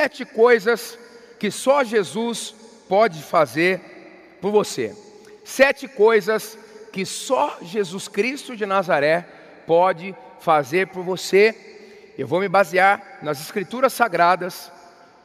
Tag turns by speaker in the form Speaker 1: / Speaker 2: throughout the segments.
Speaker 1: Sete coisas que só Jesus pode fazer por você. Sete coisas que só Jesus Cristo de Nazaré pode fazer por você. Eu vou me basear nas Escrituras Sagradas,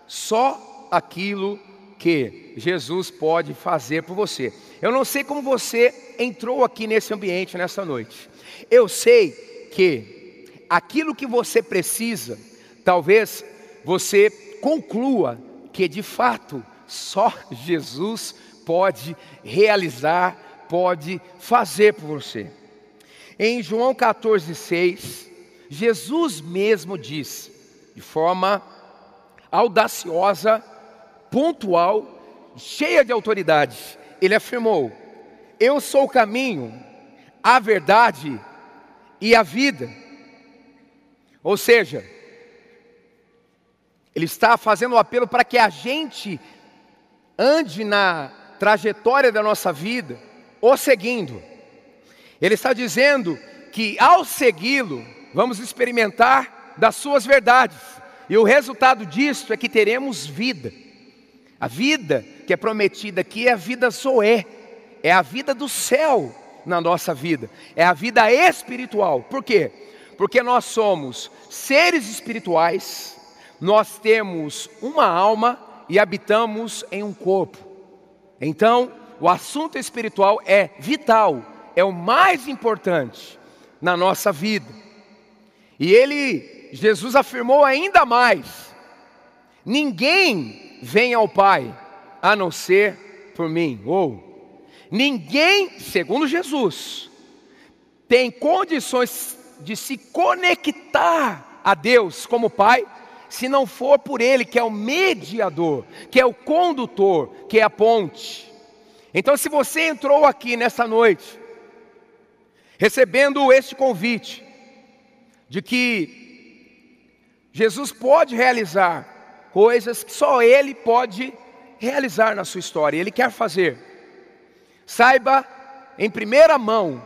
Speaker 1: só aquilo que Jesus pode fazer por você. Eu não sei como você entrou aqui nesse ambiente nessa noite. Eu sei que aquilo que você precisa, talvez você conclua que de fato só Jesus pode realizar, pode fazer por você. Em João 14,6, Jesus mesmo diz, de forma audaciosa, pontual, cheia de autoridade, ele afirmou: Eu sou o caminho, a verdade e a vida. Ou seja, ele está fazendo um apelo para que a gente ande na trajetória da nossa vida, o seguindo. Ele está dizendo que ao segui-lo, vamos experimentar das suas verdades. E o resultado disso é que teremos vida. A vida que é prometida aqui é a vida Zoé, é a vida do céu na nossa vida, é a vida espiritual. Por quê? Porque nós somos seres espirituais nós temos uma alma e habitamos em um corpo. Então, o assunto espiritual é vital, é o mais importante na nossa vida. E ele, Jesus afirmou ainda mais: ninguém vem ao Pai a não ser por mim. Ou ninguém, segundo Jesus, tem condições de se conectar a Deus como Pai se não for por Ele, que é o mediador, que é o condutor, que é a ponte. Então, se você entrou aqui nessa noite, recebendo este convite, de que Jesus pode realizar coisas que só Ele pode realizar na sua história, Ele quer fazer. Saiba em primeira mão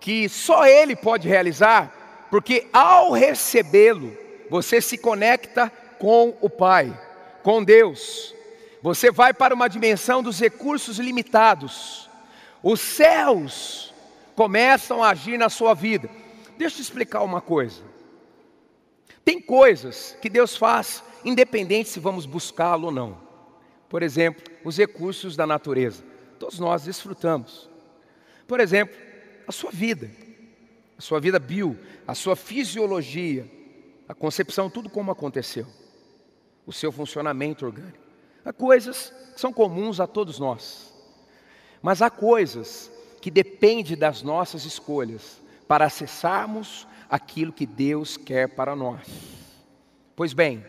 Speaker 1: que só Ele pode realizar, porque ao recebê-lo, você se conecta com o Pai, com Deus. Você vai para uma dimensão dos recursos limitados. Os céus começam a agir na sua vida. Deixa eu te explicar uma coisa. Tem coisas que Deus faz independente se vamos buscá-lo ou não. Por exemplo, os recursos da natureza. Todos nós desfrutamos. Por exemplo, a sua vida, a sua vida bio, a sua fisiologia, a concepção, tudo como aconteceu, o seu funcionamento orgânico. Há coisas que são comuns a todos nós, mas há coisas que dependem das nossas escolhas para acessarmos aquilo que Deus quer para nós. Pois bem,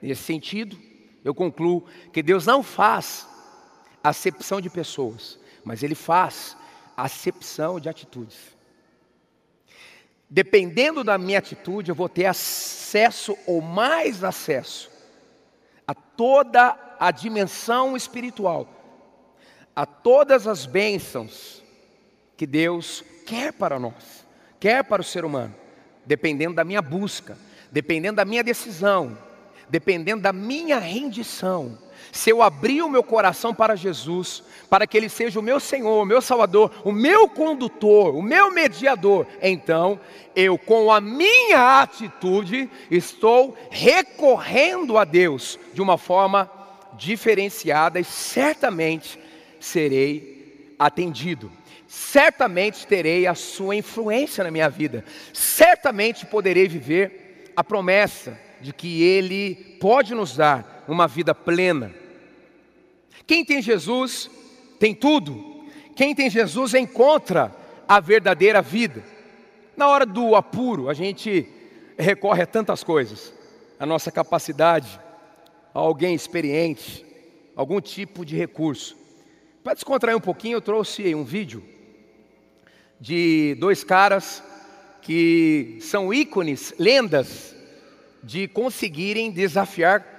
Speaker 1: nesse sentido, eu concluo que Deus não faz acepção de pessoas, mas Ele faz acepção de atitudes. Dependendo da minha atitude, eu vou ter acesso ou mais acesso a toda a dimensão espiritual, a todas as bênçãos que Deus quer para nós, quer para o ser humano, dependendo da minha busca, dependendo da minha decisão, dependendo da minha rendição se eu abrir o meu coração para Jesus, para que Ele seja o meu Senhor, o meu Salvador, o meu condutor, o meu mediador, então eu, com a minha atitude, estou recorrendo a Deus de uma forma diferenciada e certamente serei atendido. Certamente terei a sua influência na minha vida. Certamente poderei viver a promessa de que Ele pode nos dar uma vida plena. Quem tem Jesus tem tudo. Quem tem Jesus encontra a verdadeira vida. Na hora do apuro, a gente recorre a tantas coisas, a nossa capacidade, a alguém experiente, algum tipo de recurso. Para descontrair um pouquinho, eu trouxe um vídeo de dois caras que são ícones, lendas, de conseguirem desafiar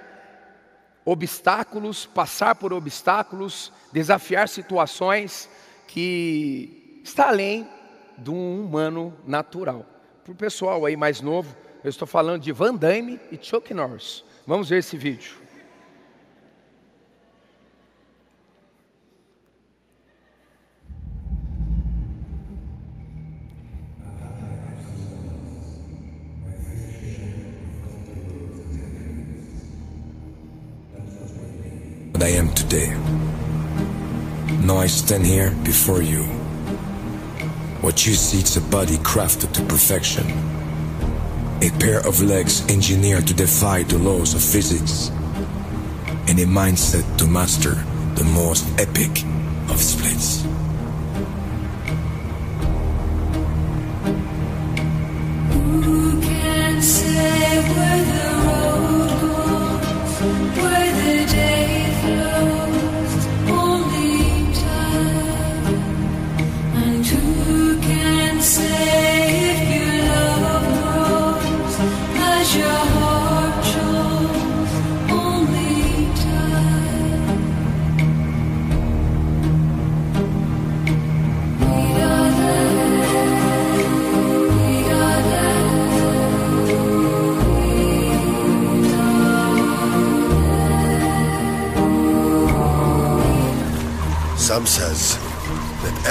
Speaker 1: obstáculos, passar por obstáculos, desafiar situações que está além do humano natural. Para o pessoal aí mais novo, eu estou falando de Van Damme e Chuck Norris. Vamos ver esse vídeo.
Speaker 2: Stand here before you. What you see is a body crafted to perfection. A pair of legs engineered to defy the laws of physics. And a mindset to master the most epic of splits.
Speaker 3: Who can say where the road goes, where the day flows?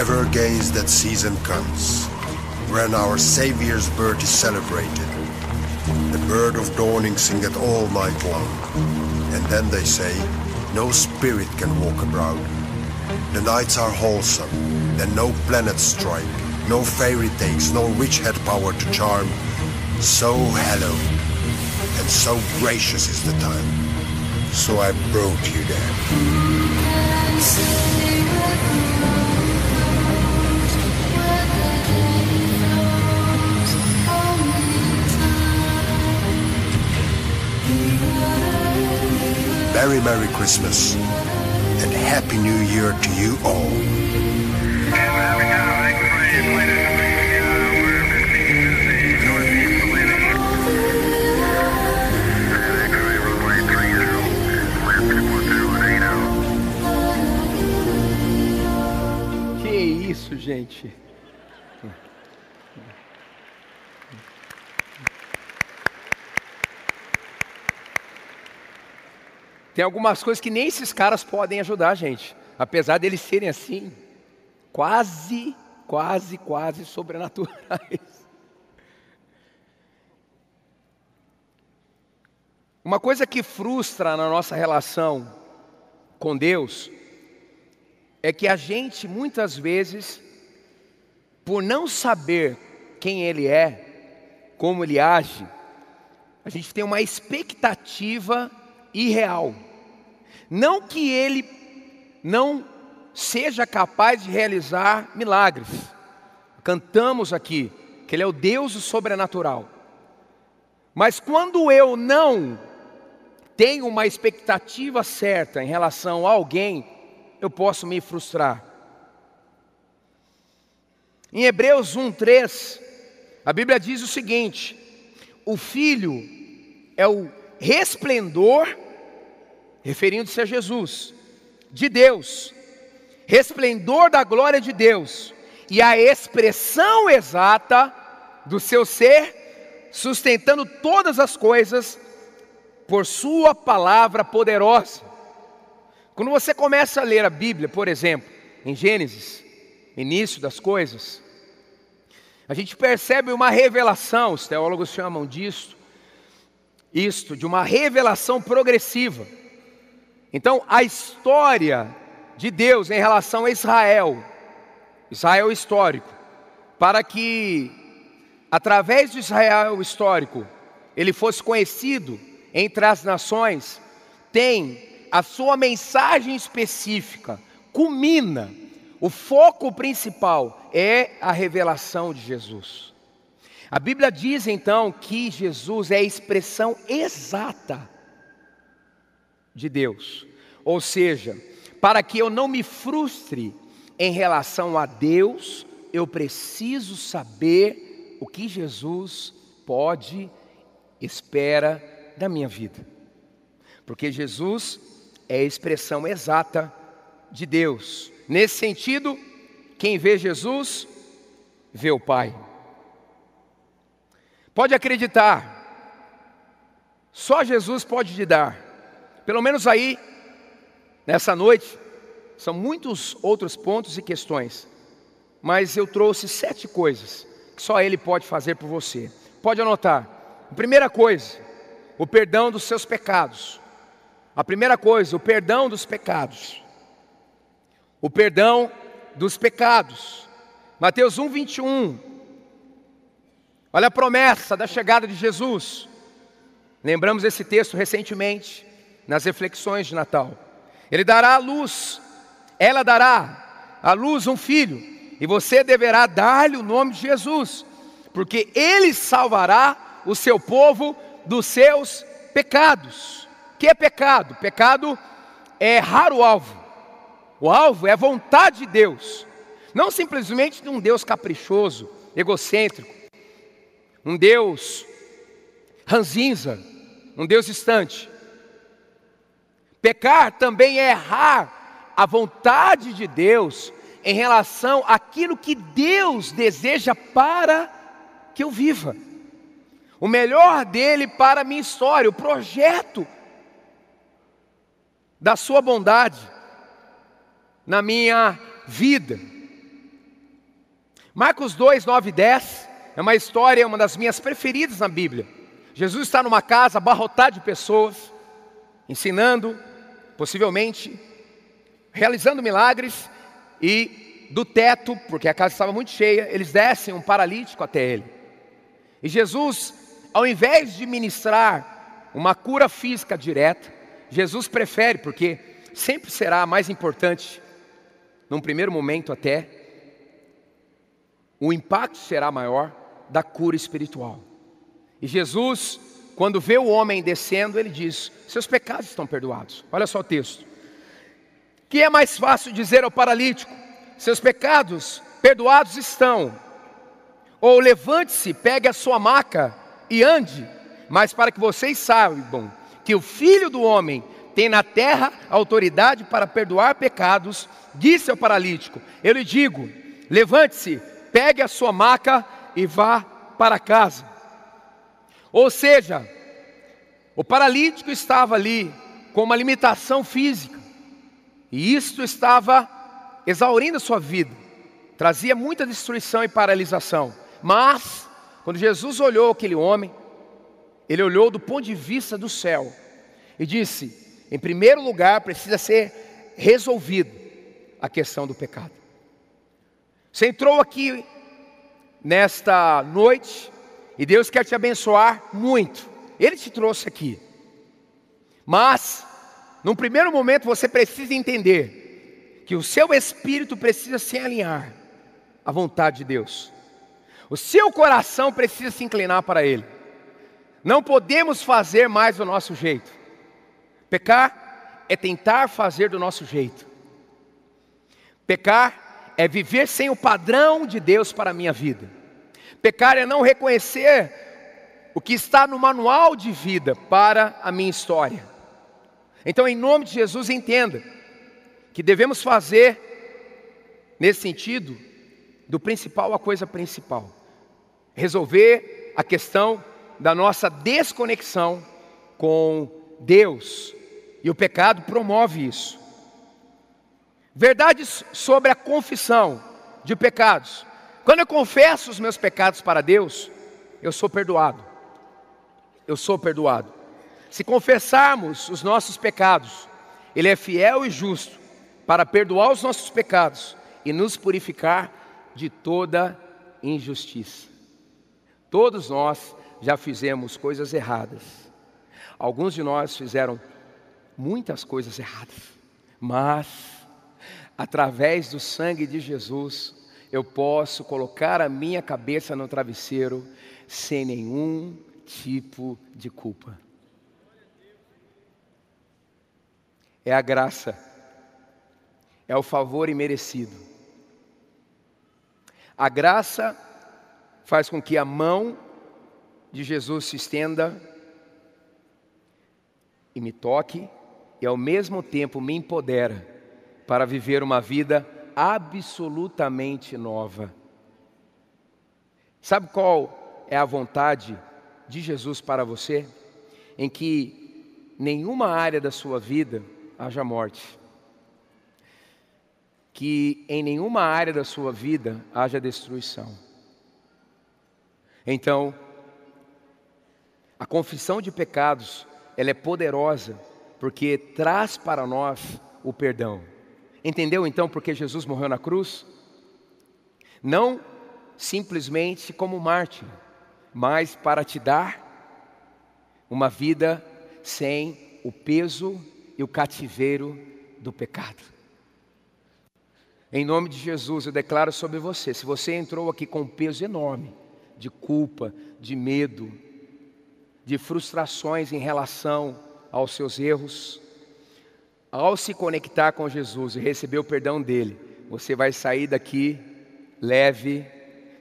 Speaker 4: Ever against that season comes, when our Saviour's birth is celebrated. The bird of dawning singeth all night long. And then they say, no spirit can walk abroad. The nights are wholesome, then no planets strike, no fairy takes, no witch had power to charm. So hallowed and so gracious is the time. So I brought you there. Very Merry Christmas and Happy New Year to you all.
Speaker 1: Que isso, gente? Tem algumas coisas que nem esses caras podem ajudar a gente, apesar deles serem assim, quase, quase, quase sobrenaturais. Uma coisa que frustra na nossa relação com Deus é que a gente muitas vezes, por não saber quem Ele é, como Ele age, a gente tem uma expectativa irreal. Não que Ele não seja capaz de realizar milagres. Cantamos aqui que Ele é o Deus do sobrenatural. Mas quando eu não tenho uma expectativa certa em relação a alguém, eu posso me frustrar. Em Hebreus 1:3, a Bíblia diz o seguinte: o filho é o resplendor, referindo-se a Jesus, de Deus, resplendor da glória de Deus e a expressão exata do seu ser, sustentando todas as coisas por sua palavra poderosa. Quando você começa a ler a Bíblia, por exemplo, em Gênesis, início das coisas, a gente percebe uma revelação, os teólogos chamam disso, isto, de uma revelação progressiva. Então, a história de Deus em relação a Israel, Israel histórico, para que, através do Israel histórico, ele fosse conhecido entre as nações, tem a sua mensagem específica, culmina, o foco principal é a revelação de Jesus. A Bíblia diz então que Jesus é a expressão exata de Deus. Ou seja, para que eu não me frustre em relação a Deus, eu preciso saber o que Jesus pode, espera da minha vida. Porque Jesus é a expressão exata de Deus. Nesse sentido, quem vê Jesus, vê o Pai. Pode acreditar, só Jesus pode te dar. Pelo menos aí, nessa noite, são muitos outros pontos e questões, mas eu trouxe sete coisas que só Ele pode fazer por você. Pode anotar. A primeira coisa, o perdão dos seus pecados. A primeira coisa, o perdão dos pecados. O perdão dos pecados. Mateus 1, 21. Olha a promessa da chegada de Jesus. Lembramos esse texto recentemente, nas reflexões de Natal. Ele dará a luz, ela dará à luz um filho, e você deverá dar-lhe o nome de Jesus, porque ele salvará o seu povo dos seus pecados. Que é pecado? Pecado é errar o alvo. O alvo é a vontade de Deus, não simplesmente de um Deus caprichoso, egocêntrico, um Deus ranzinza, um Deus distante. Pecar também é errar a vontade de Deus em relação àquilo que Deus deseja para que eu viva. O melhor dele para a minha história, o projeto da sua bondade na minha vida. Marcos 2, 9 e 10 é uma história, uma das minhas preferidas na Bíblia. Jesus está numa casa abarrotada de pessoas, ensinando, possivelmente, realizando milagres, e do teto, porque a casa estava muito cheia, eles descem um paralítico até ele. E Jesus, ao invés de ministrar uma cura física direta, Jesus prefere, porque sempre será mais importante, num primeiro momento até, o impacto será maior da cura espiritual. E Jesus, quando vê o homem descendo, ele diz: Seus pecados estão perdoados. Olha só o texto. Que é mais fácil dizer ao paralítico: Seus pecados perdoados estão. Ou levante-se, pegue a sua maca e ande. Mas para que vocês saibam que o filho do homem tem na terra autoridade para perdoar pecados, disse ao paralítico: Eu lhe digo, levante-se, pegue a sua maca e vá para casa. Ou seja, o paralítico estava ali com uma limitação física, e isto estava exaurindo a sua vida, trazia muita destruição e paralisação. Mas, quando Jesus olhou aquele homem, ele olhou do ponto de vista do céu e disse: em primeiro lugar, precisa ser resolvido a questão do pecado. Você entrou aqui nesta noite e Deus quer te abençoar muito. Ele te trouxe aqui. Mas, num primeiro momento, você precisa entender que o seu espírito precisa se alinhar à vontade de Deus. O seu coração precisa se inclinar para Ele. Não podemos fazer mais do nosso jeito. Pecar é tentar fazer do nosso jeito. Pecar é viver sem o padrão de Deus para a minha vida. Pecar é não reconhecer o que está no manual de vida para a minha história. Então, em nome de Jesus, entenda que devemos fazer, nesse sentido, do principal a coisa principal. Resolver a questão da nossa desconexão com Deus. E o pecado promove isso. Verdades sobre a confissão de pecados. Quando eu confesso os meus pecados para Deus, eu sou perdoado. Eu sou perdoado. Se confessarmos os nossos pecados, Ele é fiel e justo para perdoar os nossos pecados e nos purificar de toda injustiça. Todos nós já fizemos coisas erradas. Alguns de nós fizeram muitas coisas erradas, mas através do sangue de Jesus, eu posso colocar a minha cabeça no travesseiro sem nenhum tipo de culpa. É a graça, é o favor imerecido. A graça faz com que a mão de Jesus se estenda e me toque, e ao mesmo tempo me empodera para viver uma vida absolutamente nova. Sabe qual é a vontade de Jesus para você? Em que nenhuma área da sua vida haja morte. Que em nenhuma área da sua vida haja destruição. Então, a confissão de pecados, ela é poderosa porque traz para nós o perdão. Entendeu então porque Jesus morreu na cruz? Não simplesmente como mártir, mas para te dar uma vida sem o peso e o cativeiro do pecado. Em nome de Jesus, eu declaro sobre você: se você entrou aqui com um peso enorme de culpa, de medo, de frustrações em relação aos seus erros, ao se conectar com Jesus e receber o perdão dele, você vai sair daqui leve,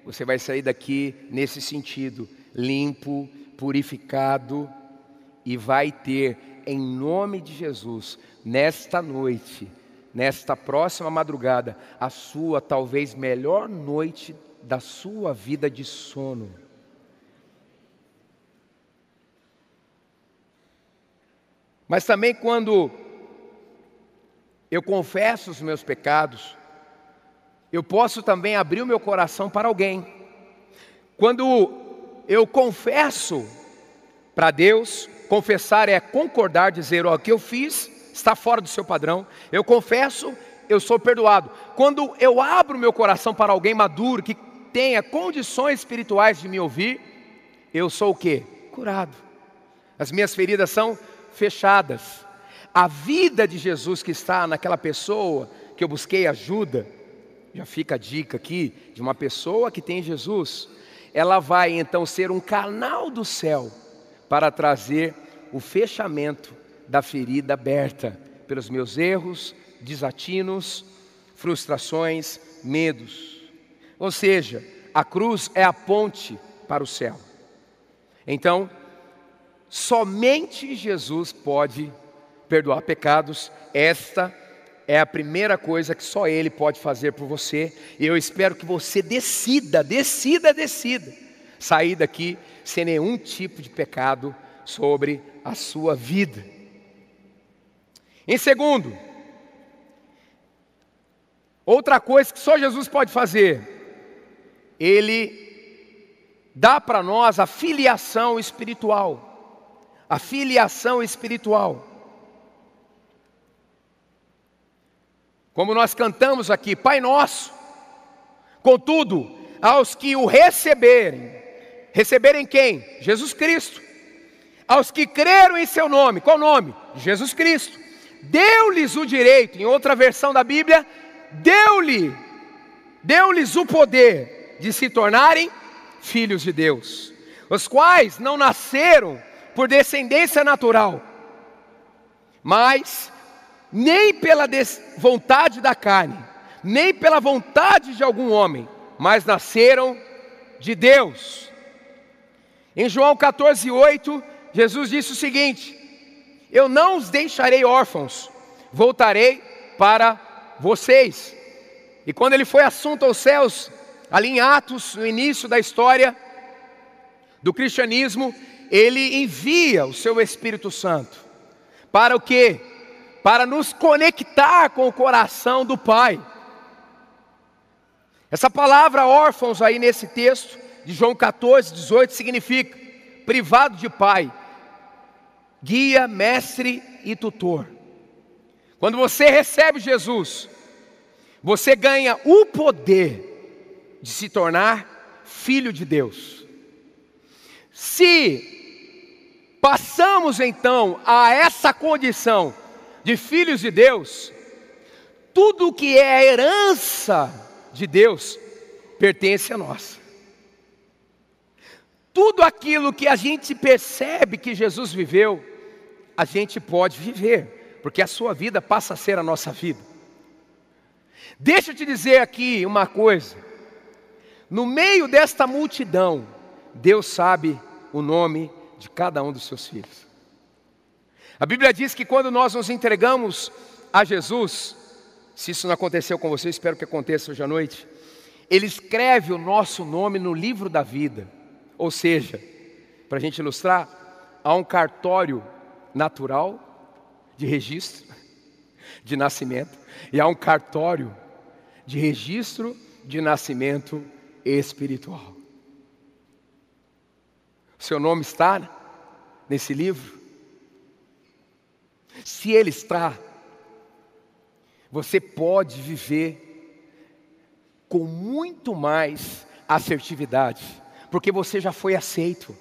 Speaker 1: você vai sair daqui nesse sentido, limpo, purificado e vai ter, em nome de Jesus, nesta noite, nesta próxima madrugada, a sua talvez melhor noite da sua vida de sono. Mas também quando eu confesso os meus pecados, eu posso também abrir o meu coração para alguém. Quando eu confesso para Deus, confessar é concordar, dizer: Ó, o que eu fiz está fora do seu padrão. Eu confesso, eu sou perdoado. Quando eu abro meu coração para alguém maduro, que tenha condições espirituais de me ouvir, eu sou o que? Curado. As minhas feridas são fechadas. A vida de Jesus que está naquela pessoa que eu busquei ajuda, já fica a dica aqui de uma pessoa que tem Jesus, ela vai então ser um canal do céu para trazer o fechamento da ferida aberta pelos meus erros, desatinos, frustrações, medos. Ou seja, a cruz é a ponte para o céu. Então, somente Jesus pode perdoar pecados. Esta é a primeira coisa que só Ele pode fazer por você. E eu espero que você decida, decida, decida, sair daqui sem nenhum tipo de pecado sobre a sua vida. Em segundo, outra coisa que só Jesus pode fazer, Ele dá para nós a filiação espiritual. A filiação espiritual. Como nós cantamos aqui, Pai Nosso. Contudo, aos que o receberem, receberem quem? Jesus Cristo. Aos que creram em seu nome, qual nome? Jesus Cristo. Deu-lhes o direito, em outra versão da Bíblia, deu-lhe, deu-lhes o poder de se tornarem filhos de Deus, os quais não nasceram por descendência natural, mas nem pela vontade da carne, nem pela vontade de algum homem, mas nasceram de Deus. Em João 14, 8, Jesus disse o seguinte: Eu não os deixarei órfãos, voltarei para vocês. E quando ele foi assunto aos céus, ali em Atos, no início da história do cristianismo, ele envia o seu Espírito Santo. Para o quê? Para nos conectar com o coração do Pai. Essa palavra órfãos aí nesse texto de João 14, 18 significa privado de pai, guia, mestre e tutor. Quando você recebe Jesus, você ganha o poder de se tornar filho de Deus. Se passamos então a essa condição de filhos de Deus, tudo que é herança de Deus pertence a nós. Tudo aquilo que a gente percebe que Jesus viveu, a gente pode viver, porque a sua vida passa a ser a nossa vida. Deixa eu te dizer aqui uma coisa. No meio desta multidão, Deus sabe o nome de cada um dos seus filhos. A Bíblia diz que quando nós nos entregamos a Jesus, se isso não aconteceu com você, espero que aconteça hoje à noite, Ele escreve o nosso nome no livro da vida. Ou seja, para a gente ilustrar, há um cartório natural de registro de nascimento e há um cartório de registro de nascimento espiritual. Seu nome está nesse livro? Se ele está, você pode viver com muito mais assertividade, porque você já foi aceito,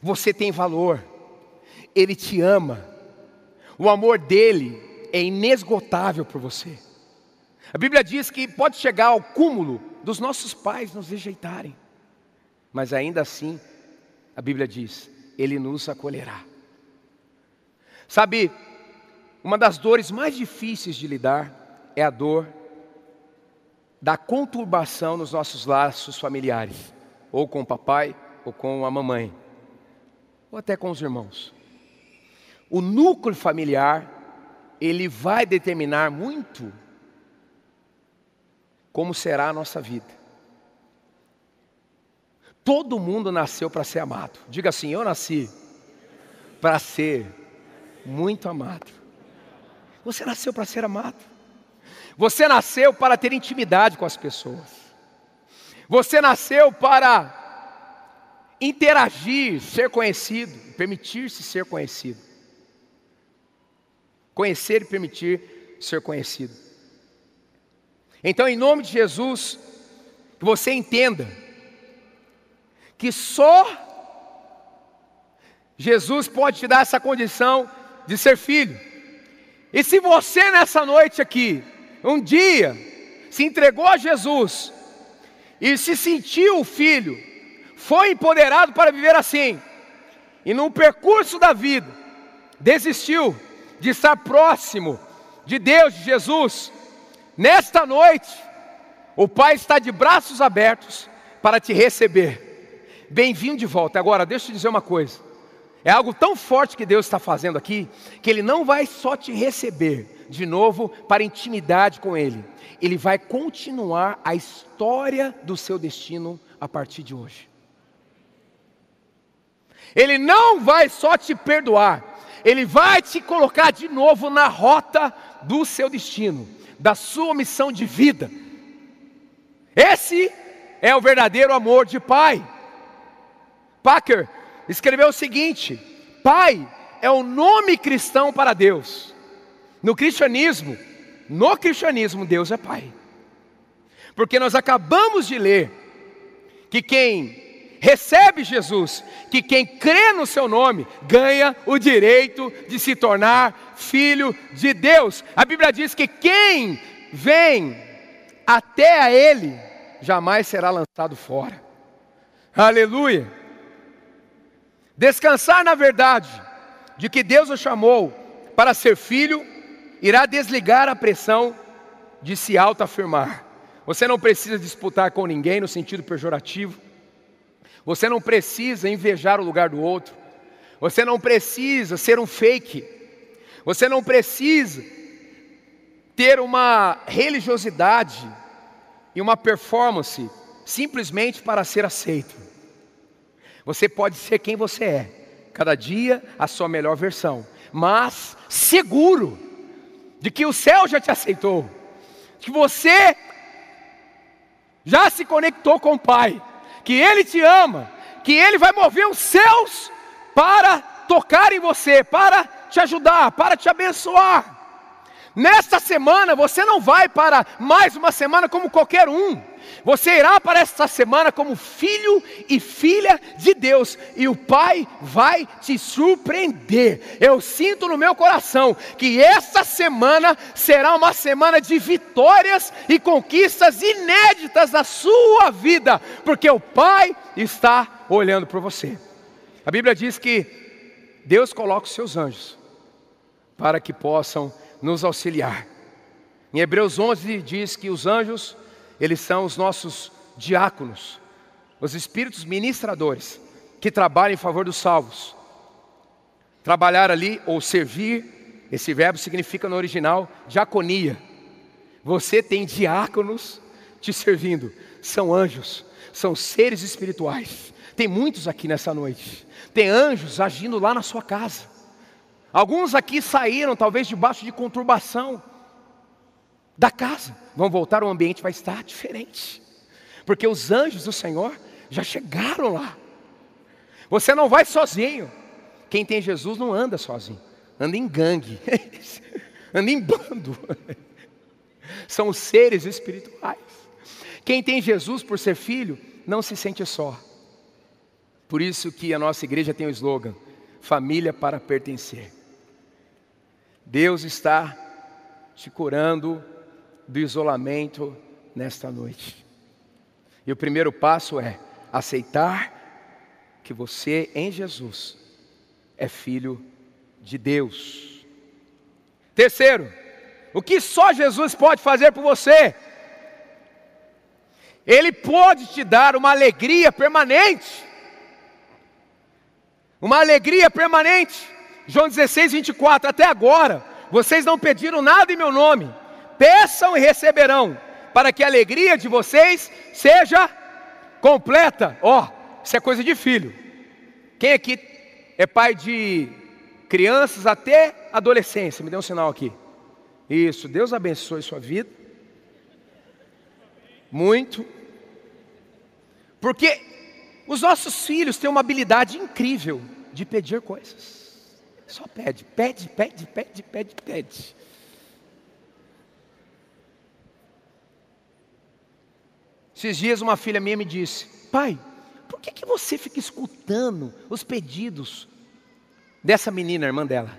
Speaker 1: você tem valor, ele te ama, o amor dele é inesgotável por você. A Bíblia diz que pode chegar ao cúmulo dos nossos pais nos rejeitarem, mas ainda assim, a Bíblia diz, ele nos acolherá. Sabe, uma das dores mais difíceis de lidar é a dor da conturbação nos nossos laços familiares, ou com o papai, ou com a mamãe, ou até com os irmãos. O núcleo familiar, ele vai determinar muito como será a nossa vida. Todo mundo nasceu para ser amado. Diga assim: eu nasci para ser muito amado. Você nasceu para ser amado. Você nasceu para ter intimidade com as pessoas. Você nasceu para interagir, ser conhecido, permitir-se ser conhecido. Conhecer e permitir ser conhecido. Então, em nome de Jesus, que você entenda que só Jesus pode te dar essa condição de ser filho. E se você nessa noite aqui, um dia, se entregou a Jesus e se sentiu filho, foi empoderado para viver assim, e no percurso da vida, desistiu de estar próximo de Deus, de Jesus, nesta noite, o Pai está de braços abertos para te receber. Bem-vindo de volta. Agora, deixa eu te dizer uma coisa. É algo tão forte que Deus está fazendo aqui, que Ele não vai só te receber de novo para intimidade com Ele, Ele vai continuar a história do seu destino a partir de hoje. Ele não vai só te perdoar, Ele vai te colocar de novo na rota do seu destino, da sua missão de vida. Esse é o verdadeiro amor de pai. Packer escreveu o seguinte: Pai é o nome cristão para Deus. No cristianismo, no cristianismo, Deus é Pai. Porque nós acabamos de ler que quem recebe Jesus, que quem crê no seu nome, ganha o direito de se tornar filho de Deus. A Bíblia diz que quem vem até a Ele, jamais será lançado fora. Aleluia. Descansar na verdade de que Deus o chamou para ser filho, irá desligar a pressão de se autoafirmar. Você não precisa disputar com ninguém no sentido pejorativo. Você não precisa invejar o lugar do outro. Você não precisa ser um fake. Você não precisa ter uma religiosidade e uma performance simplesmente para ser aceito. Você pode ser quem você é, cada dia a sua melhor versão, mas seguro de que o céu já te aceitou, que você já se conectou com o Pai, que Ele te ama, que Ele vai mover os céus para tocar em você, para te ajudar, para te abençoar. Nesta semana você não vai para mais uma semana como qualquer um. Você irá para esta semana como filho e filha de Deus, e o Pai vai te surpreender. Eu sinto no meu coração que esta semana será uma semana de vitórias e conquistas inéditas na sua vida, porque o Pai está olhando por você. A Bíblia diz que Deus coloca os seus anjos para que possam nos auxiliar. Em Hebreus 11 diz que os anjos eles são os nossos diáconos, os espíritos ministradores que trabalham em favor dos salvos. Trabalhar ali ou servir, esse verbo significa no original diaconia. Você tem diáconos te servindo, são anjos, são seres espirituais. Tem muitos aqui nessa noite. Tem anjos agindo lá na sua casa. Alguns aqui saíram talvez debaixo de conturbação da casa. Vão voltar, o ambiente vai estar diferente. Porque os anjos do Senhor já chegaram lá. Você não vai sozinho. Quem tem Jesus não anda sozinho, anda em gangue, anda em bando. São os seres espirituais. Quem tem Jesus por ser filho, não se sente só. Por isso que a nossa igreja tem o slogan: família para pertencer. Deus está te curando do isolamento nesta noite. E o primeiro passo é aceitar que você em Jesus é filho de Deus. Terceiro, o que só Jesus pode fazer por você? Ele pode te dar uma alegria permanente. Uma alegria permanente. João 16, 24. Até agora, vocês não pediram nada em meu nome. Peçam e receberão, para que a alegria de vocês seja completa. Ó, oh, isso é coisa de filho. Quem aqui é pai de crianças até adolescência? Me dê um sinal aqui. Isso, Deus abençoe sua vida. Muito. Porque os nossos filhos têm uma habilidade incrível de pedir coisas. Só pede, pede, pede, pede, pede, pede. Esses dias uma filha minha me disse: Pai, por que, que você fica escutando os pedidos dessa menina, irmã dela?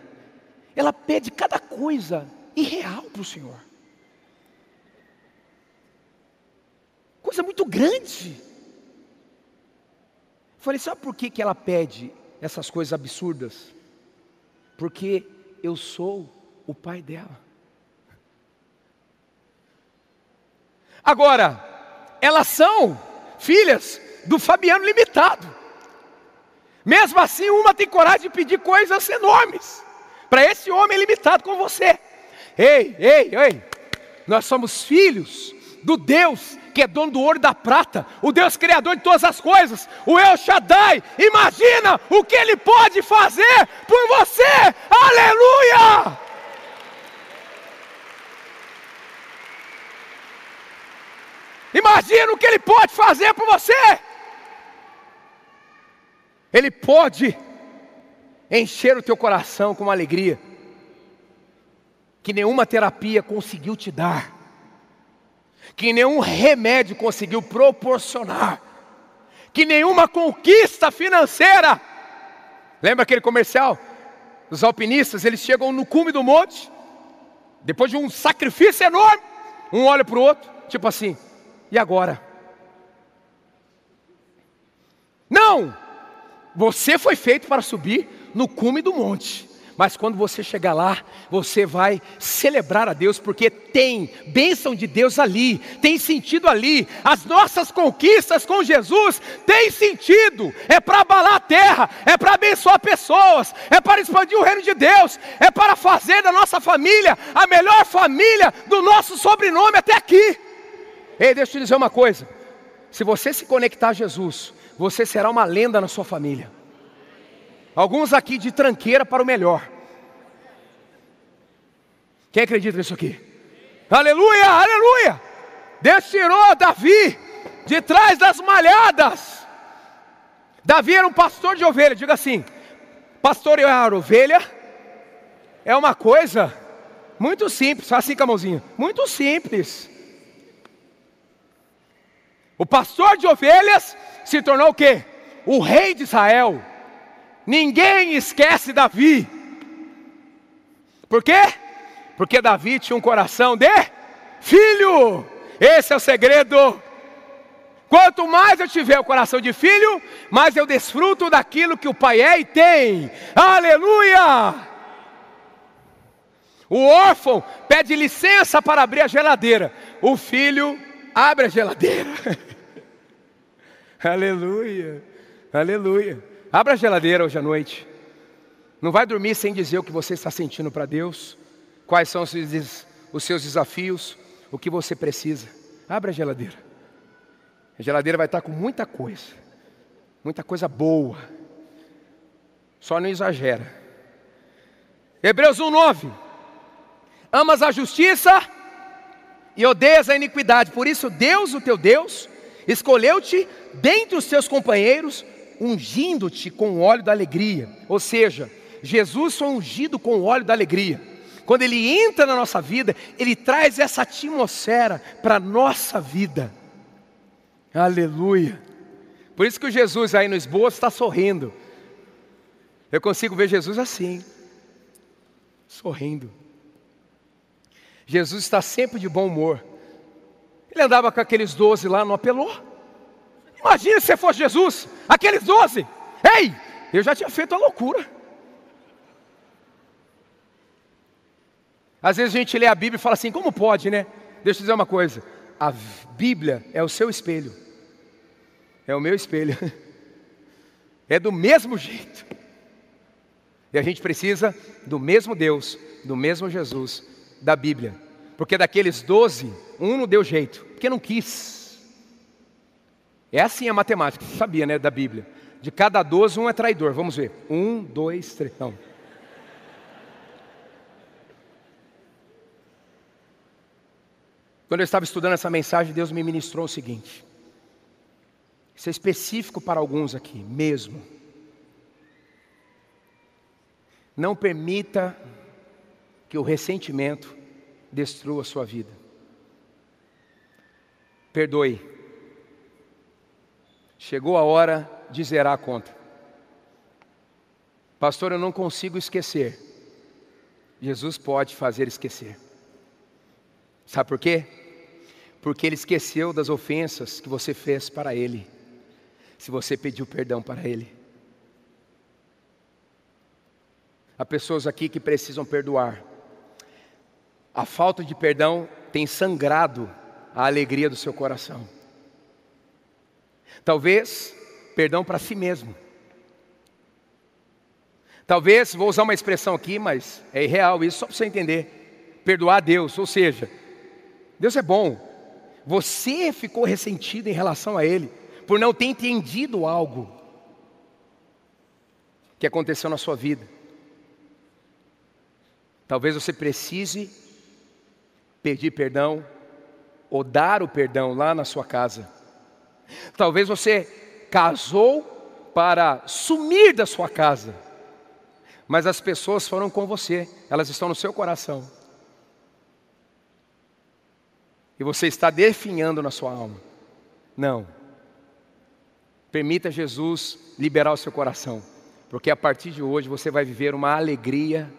Speaker 1: Ela pede cada coisa irreal para o Senhor. Coisa muito grande. Falei, sabe por que, que ela pede essas coisas absurdas? Porque eu sou o pai dela. Agora, elas são filhas do Fabiano Limitado. Mesmo assim, uma tem coragem de pedir coisas enormes para esse homem limitado com você. Ei, ei, ei, nós somos filhos do Deus que é dono do ouro e da prata, o Deus criador de todas as coisas, o El Shaddai. Imagina o que ele pode fazer por você. Aleluia! Imagina o que Ele pode fazer por você. Ele pode encher o teu coração com uma alegria que nenhuma terapia conseguiu te dar, que nenhum remédio conseguiu proporcionar, que nenhuma conquista financeira. Lembra aquele comercial? Os alpinistas, eles chegam no cume do monte, depois de um sacrifício enorme, um olha para o outro, tipo assim: e agora? Não! Você foi feito para subir no cume do monte. Mas quando você chegar lá, você vai celebrar a Deus, porque tem bênção de Deus ali, tem sentido ali. As nossas conquistas com Jesus têm sentido. É para abalar a terra, é para abençoar pessoas, é para expandir o reino de Deus, é para fazer da nossa família a melhor família do nosso sobrenome até aqui. Ei, deixa eu te dizer uma coisa: se você se conectar a Jesus, você será uma lenda na sua família. Alguns aqui de tranqueira para o melhor. Quem acredita nisso aqui? Aleluia, aleluia! Deus tirou Davi de trás das malhadas. Davi era um pastor de ovelha, diga assim: pastorear ovelha é uma coisa Muito simples, só assim com a mãozinha. Muito simples. O pastor de ovelhas se tornou o quê? O rei de Israel. Ninguém esquece Davi. Por quê? Porque Davi tinha um coração de filho. Esse é o segredo. Quanto mais eu tiver o coração de filho, mais eu desfruto daquilo que o pai é e tem. Aleluia! O órfão pede licença para abrir a geladeira. O filho abre a geladeira. Aleluia. Aleluia. Abra a geladeira hoje à noite. Não vai dormir sem dizer o que você está sentindo para Deus. Quais são os seus, os seus desafios, o que você precisa. Abra a geladeira. A geladeira vai estar com muita coisa. Muita coisa boa. Só não exagera. Hebreus 1:9. Amas a justiça e odeias a iniquidade. Por isso Deus, o teu Deus, escolheu-te dentre os teus companheiros, ungindo-te com o óleo da alegria. Ou seja, Jesus foi ungido com o óleo da alegria. Quando ele entra na nossa vida, ele traz essa atmosfera para a nossa vida. Aleluia. Por isso que o Jesus aí no esboço está sorrindo. Eu consigo ver Jesus assim, sorrindo. Jesus está sempre de bom humor. Ele andava com aqueles doze lá, não apelou. Imagina se fosse Jesus, aqueles doze. Ei, eu já tinha feito a loucura. Às vezes a gente lê a Bíblia e fala assim, como pode, né? Deixa eu dizer uma coisa. A Bíblia é o seu espelho. É o meu espelho. É do mesmo jeito. E a gente precisa do mesmo Deus, do mesmo Jesus, da Bíblia. Porque daqueles doze, um não deu jeito, porque não quis. É assim a matemática, você sabia, né, da Bíblia. De cada doze, um é traidor. Vamos ver. Um, dois, três. Não. Quando eu estava estudando essa mensagem, Deus me ministrou o seguinte. Isso é específico para alguns aqui, mesmo. Não permita que o ressentimento destrua a sua vida. Perdoe. Chegou a hora de zerar a conta. Pastor, eu não consigo esquecer. Jesus pode fazer esquecer. Sabe por quê? Porque ele esqueceu das ofensas que você fez para ele, se você pediu perdão para ele. Há pessoas aqui que precisam perdoar. A falta de perdão tem sangrado a alegria do seu coração. Talvez perdão para si mesmo. Talvez, vou usar uma expressão aqui, mas é irreal isso, só para você entender. Perdoar a Deus, ou seja, Deus é bom. Você ficou ressentido em relação a Ele, por não ter entendido algo que aconteceu na sua vida. Talvez você precise pedir perdão ou dar o perdão lá na sua casa. Talvez você casou para sumir da sua casa, mas as pessoas foram com você, elas estão no seu coração. E você está definhando na sua alma. Não. Permita Jesus liberar o seu coração, porque a partir de hoje você vai viver uma alegria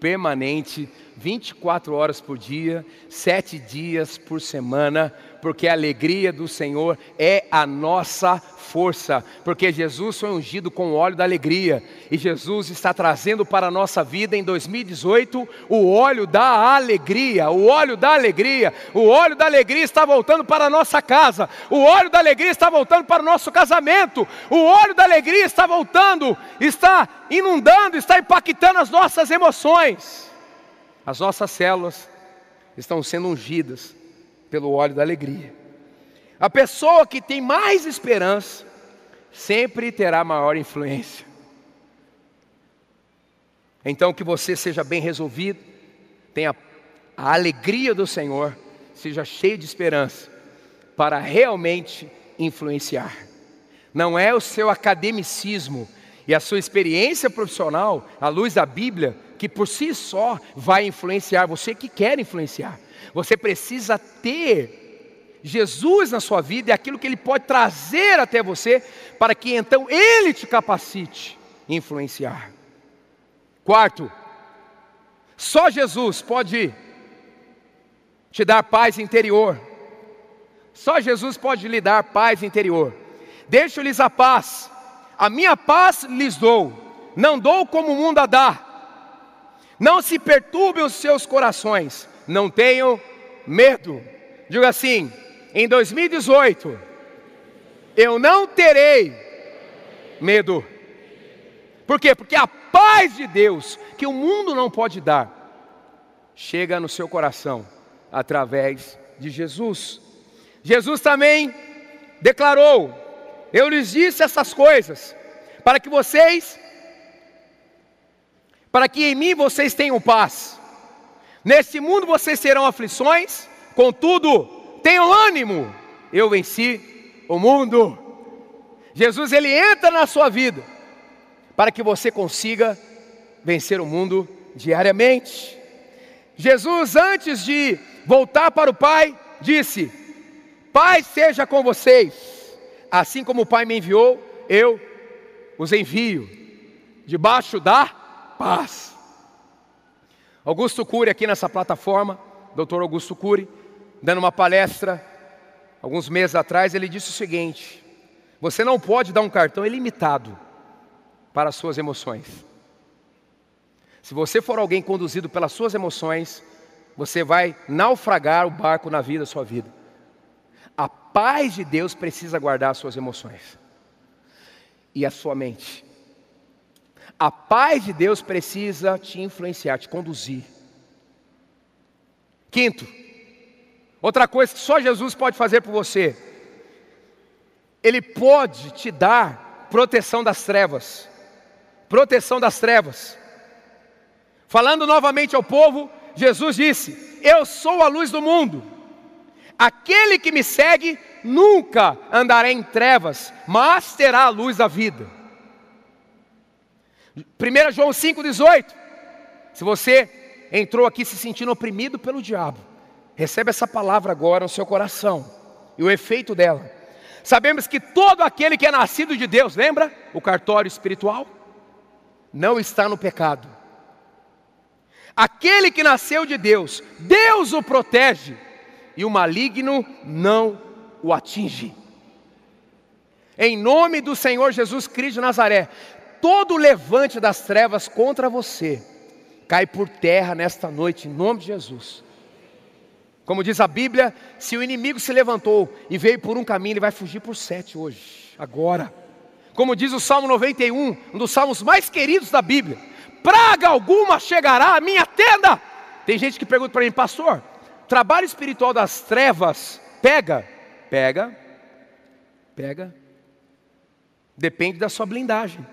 Speaker 1: permanente, 24 horas por dia, sete dias por semana, porque a alegria do Senhor é a nossa força, porque Jesus foi ungido com o óleo da alegria, e Jesus está trazendo para a nossa vida em 2018 o óleo da alegria, o óleo da alegria, o óleo da alegria está voltando para a nossa casa, o óleo da alegria está voltando para o nosso casamento, o óleo da alegria está voltando, está inundando, está impactando as nossas emoções, as nossas células estão sendo ungidas pelo óleo da alegria. A pessoa que tem mais esperança sempre terá maior influência. Então, que você seja bem resolvido, tenha a alegria do Senhor, seja cheio de esperança, para realmente influenciar. Não é o seu academicismo e a sua experiência profissional, à luz da Bíblia, que por si só vai influenciar, você que quer influenciar. Você precisa ter Jesus na sua vida e aquilo que Ele pode trazer até você, para que então Ele te capacite influenciar. Quarto, só Jesus pode te dar paz interior. Só Jesus pode lhe dar paz interior. Deixo-lhes a paz, a minha paz lhes dou, não dou como o mundo a dá. Não se perturbem os seus corações, não tenham medo. Diga assim: em 2018, eu não terei medo. Por quê? Porque a paz de Deus, que o mundo não pode dar, chega no seu coração através de Jesus. Jesus também declarou: Eu lhes disse essas coisas, para que vocês, para que em mim vocês tenham paz. Nesse mundo vocês terão aflições, contudo, tenham ânimo, eu venci o mundo. Jesus ele entra na sua vida para que você consiga vencer o mundo diariamente. Jesus, antes de voltar para o Pai, disse: Pai seja com vocês, assim como o Pai me enviou, eu os envio, debaixo da paz. Augusto Cury, aqui nessa plataforma, doutor Augusto Cury, dando uma palestra, alguns meses atrás, ele disse o seguinte: Você não pode dar um cartão ilimitado para as suas emoções. Se você for alguém conduzido pelas suas emoções, você vai naufragar o barco na vida, sua vida. A paz de Deus precisa guardar as suas emoções e a sua mente. A paz de Deus precisa te influenciar, te conduzir. Quinto, outra coisa que só Jesus pode fazer por você, Ele pode te dar proteção das trevas. Proteção das trevas. Falando novamente ao povo, Jesus disse: Eu sou a luz do mundo. Aquele que me segue nunca andará em trevas, mas terá a luz da vida. 1 João 5,18. Se você entrou aqui se sentindo oprimido pelo diabo, recebe essa palavra agora no seu coração e o efeito dela. Sabemos que todo aquele que é nascido de Deus, lembra o cartório espiritual? Não está no pecado. Aquele que nasceu de Deus, Deus o protege e o maligno não o atinge. Em nome do Senhor Jesus Cristo de Nazaré, todo levante das trevas contra você cai por terra nesta noite, em nome de Jesus. Como diz a Bíblia, se o inimigo se levantou e veio por um caminho, ele vai fugir por sete hoje, agora. Como diz o Salmo 91, um dos salmos mais queridos da Bíblia: praga alguma chegará à minha tenda. Tem gente que pergunta para mim, pastor, trabalho espiritual das trevas pega? Pega, pega. Depende da sua blindagem.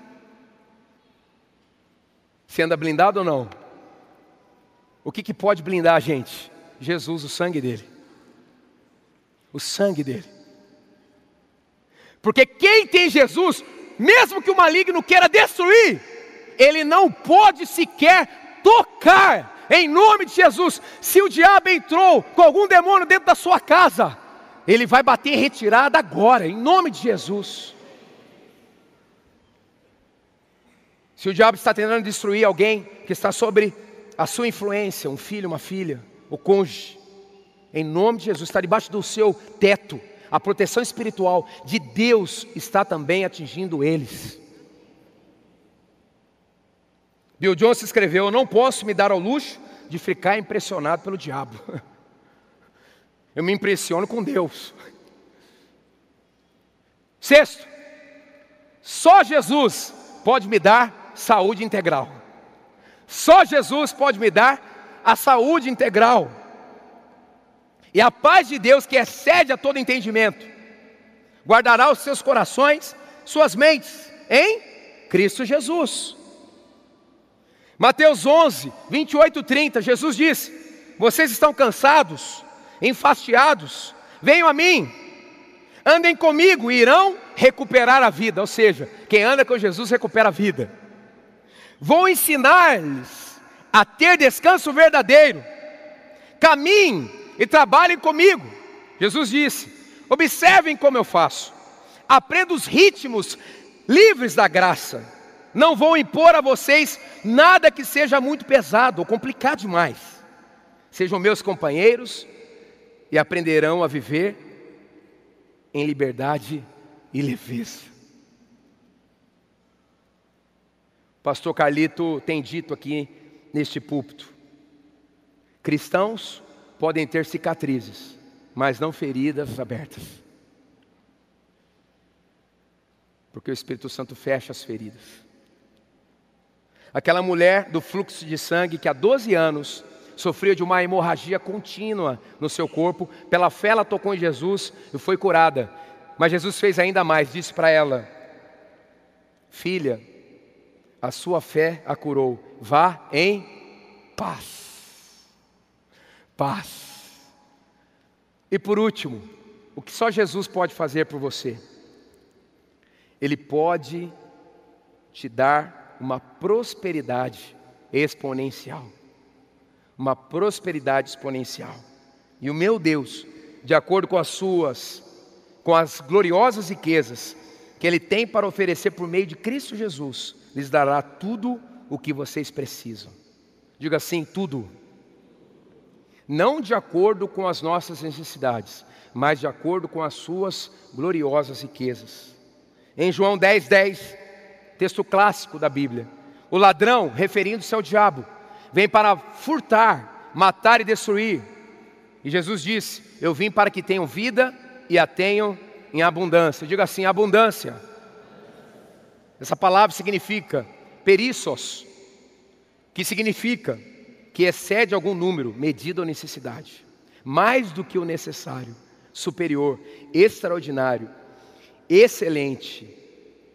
Speaker 1: Você anda blindado ou não? O que, que pode blindar a gente? Jesus, o sangue dele. O sangue dele. Porque quem tem Jesus, mesmo que o maligno queira destruir, ele não pode sequer tocar, em nome de Jesus. Se o diabo entrou com algum demônio dentro da sua casa, ele vai bater retirada agora, em nome de Jesus. Se o diabo está tentando destruir alguém que está sobre a sua influência, um filho, uma filha, o cônjuge, em nome de Jesus, está debaixo do seu teto, a proteção espiritual de Deus está também atingindo eles. Bill Johnson escreveu: Eu não posso me dar ao luxo de ficar impressionado pelo diabo. Eu me impressiono com Deus. Sexto, só Jesus pode me dar saúde integral. Só Jesus pode me dar a saúde integral. E a paz de Deus, que excede a todo entendimento, guardará os seus corações, suas mentes, em Cristo Jesus. Mateus 11, 28 30, Jesus disse: Vocês estão cansados, enfastiados, venham a mim, andem comigo e irão recuperar a vida. Ou seja, quem anda com Jesus recupera a vida. Vou ensinar-lhes a ter descanso verdadeiro. Caminhem e trabalhem comigo. Jesus disse: observem como eu faço. Aprenda os ritmos livres da graça. Não vou impor a vocês nada que seja muito pesado ou complicado demais. Sejam meus companheiros e aprenderão a viver em liberdade e leveza. O pastor Carlito tem dito aqui neste púlpito: cristãos podem ter cicatrizes, mas não feridas abertas. Porque o Espírito Santo fecha as feridas. Aquela mulher do fluxo de sangue que há 12 anos sofria de uma hemorragia contínua no seu corpo, pela fé ela tocou em Jesus e foi curada. Mas Jesus fez ainda mais, disse para ela: Filha, a sua fé a curou, vá em paz. Paz. E por último, o que só Jesus pode fazer por você? Ele pode te dar uma prosperidade exponencial. Uma prosperidade exponencial. E o meu Deus, de acordo com as suas, com as gloriosas riquezas que Ele tem para oferecer por meio de Cristo Jesus, lhes dará tudo o que vocês precisam. Diga assim: tudo. Não de acordo com as nossas necessidades, mas de acordo com as suas gloriosas riquezas. Em João 10, 10, texto clássico da Bíblia, o ladrão, referindo-se ao diabo, vem para furtar, matar e destruir. E Jesus disse: Eu vim para que tenham vida e a tenham em abundância. Diga assim: abundância. Essa palavra significa perissos, que significa que excede algum número, medida ou necessidade, mais do que o necessário, superior, extraordinário, excelente,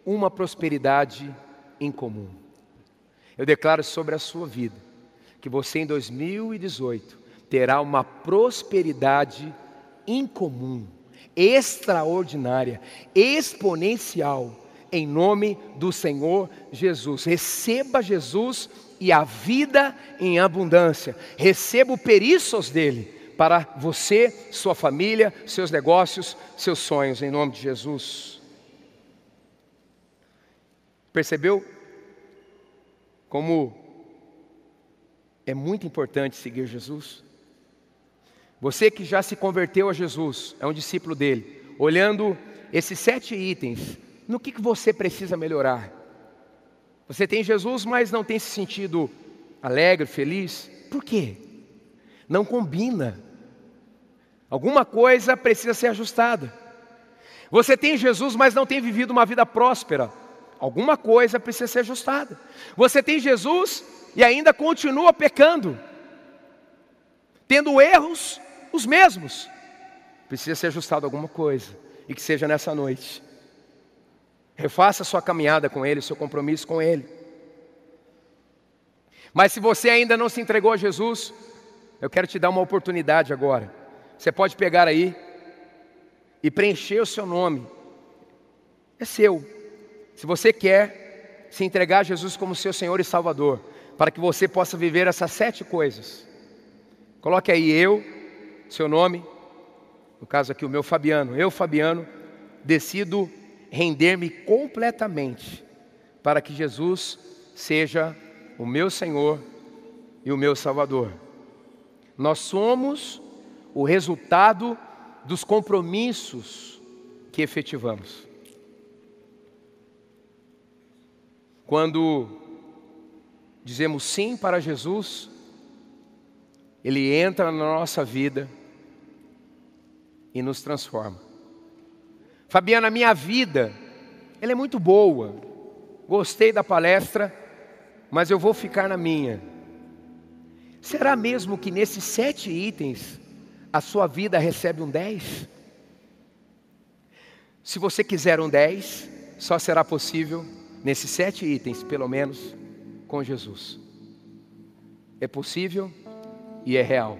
Speaker 1: uma prosperidade incomum. Eu declaro sobre a sua vida que você em 2018 terá uma prosperidade incomum, extraordinária, exponencial, em nome do Senhor Jesus. Receba Jesus e a vida em abundância. Receba o perissos dele para você, sua família, seus negócios, seus sonhos, em nome de Jesus. Percebeu como é muito importante seguir Jesus? Você que já se converteu a Jesus, é um discípulo dele, olhando esses sete itens, no que, que você precisa melhorar? Você tem Jesus, mas não tem se sentido alegre, feliz? Por quê? Não combina. Alguma coisa precisa ser ajustada. Você tem Jesus, mas não tem vivido uma vida próspera. Alguma coisa precisa ser ajustada. Você tem Jesus e ainda continua pecando, tendo erros os mesmos. Precisa ser ajustado alguma coisa, e que seja nessa noite. Refaça sua caminhada com Ele, seu compromisso com Ele. Mas se você ainda não se entregou a Jesus, eu quero te dar uma oportunidade agora. Você pode pegar aí e preencher o seu nome. É seu. Se você quer se entregar a Jesus como seu Senhor e Salvador, para que você possa viver essas sete coisas. Coloque aí eu, seu nome, no caso aqui o meu Fabiano, eu Fabiano, decido render-me completamente para que Jesus seja o meu Senhor e o meu Salvador. Nós somos o resultado dos compromissos que efetivamos. Quando dizemos sim para Jesus, Ele entra na nossa vida e nos transforma. Fabiana, minha vida, ela é muito boa. Gostei da palestra, mas eu vou ficar na minha. Será mesmo que nesses sete itens a sua vida recebe um 10? Se você quiser um 10, só será possível nesses sete itens, pelo menos, com Jesus. É possível e é real.